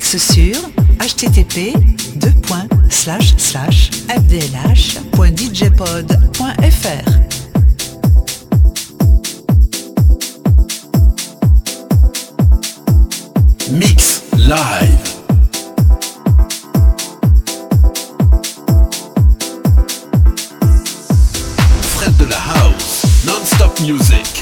mix sur http fdlh.djpod.fr. Mix live. Fred de la house, non-stop music.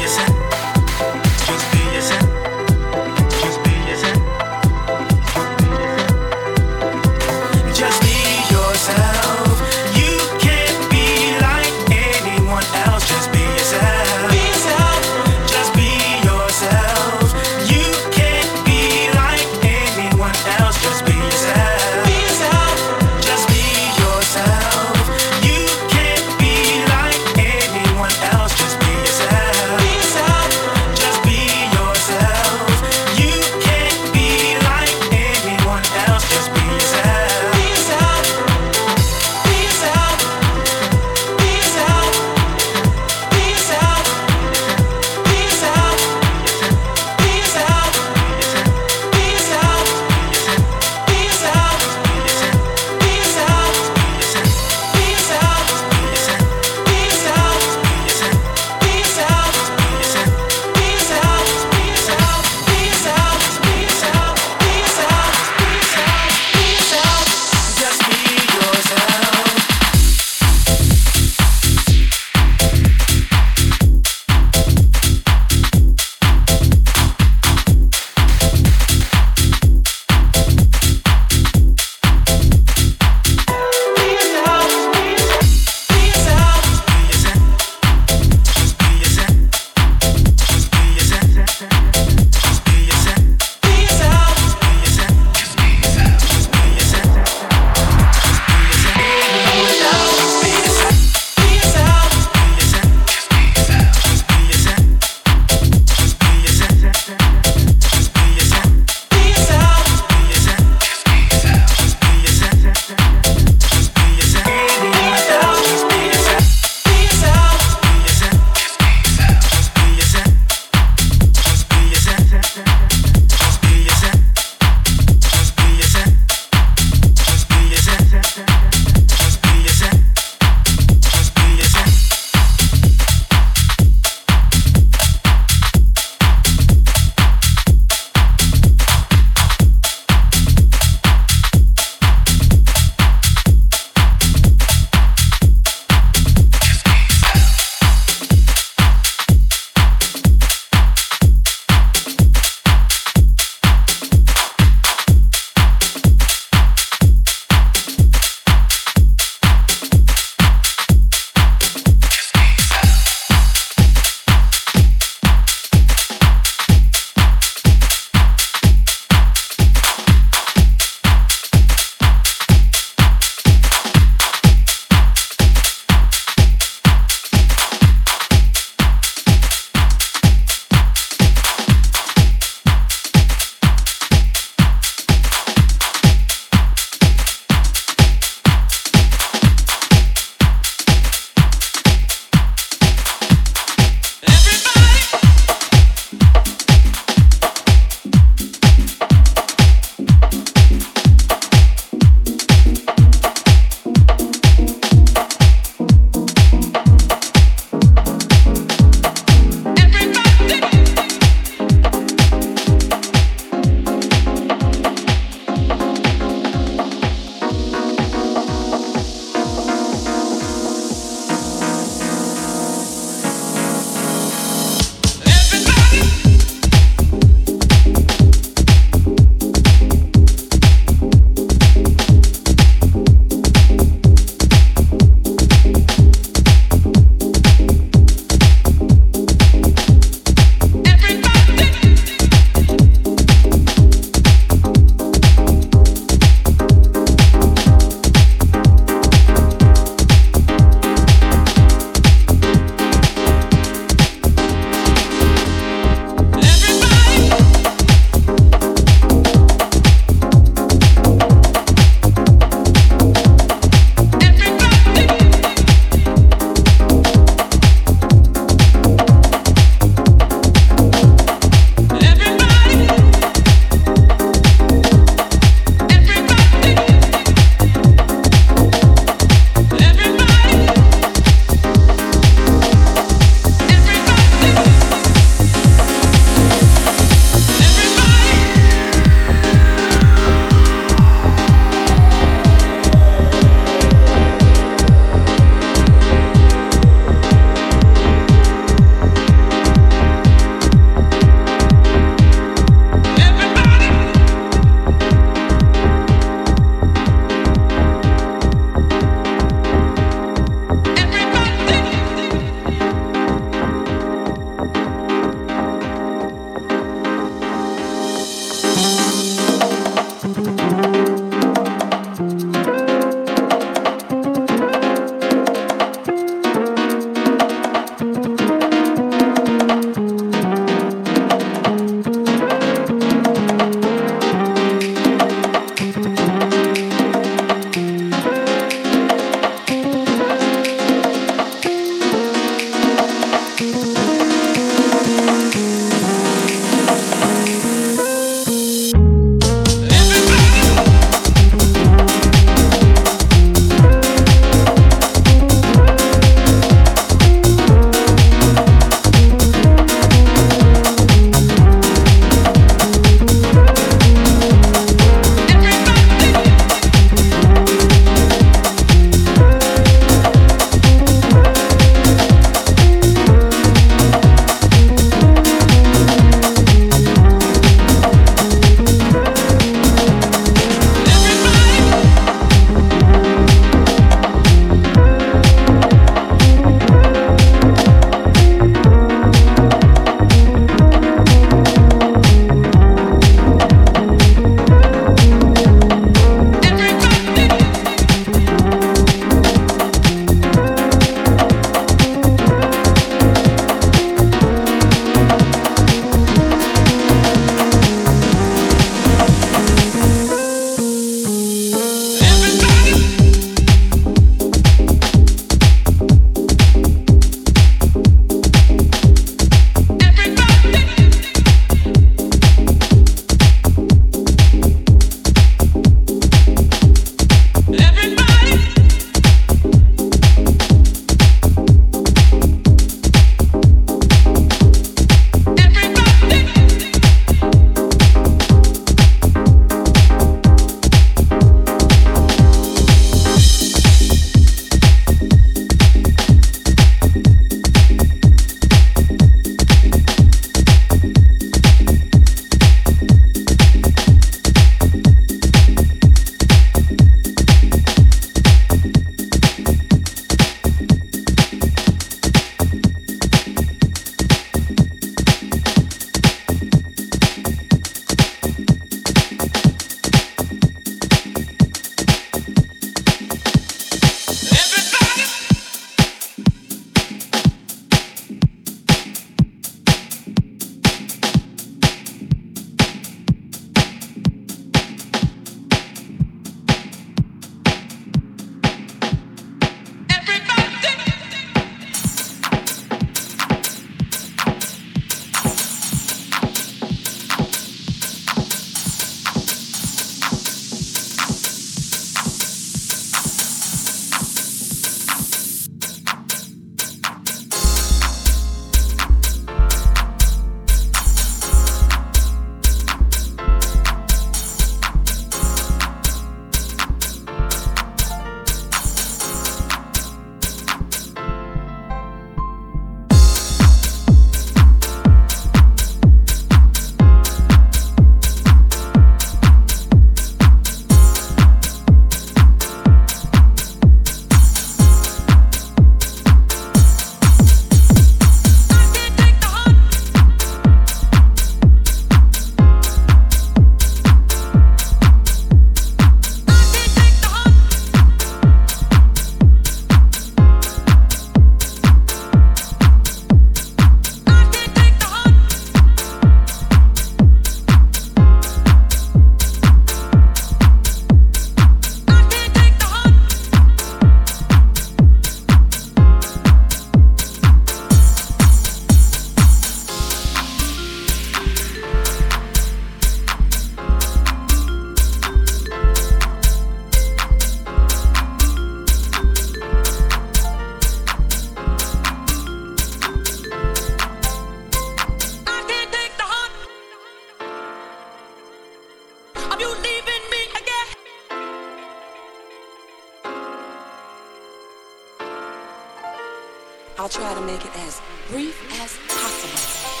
I'll try to make it as brief as possible.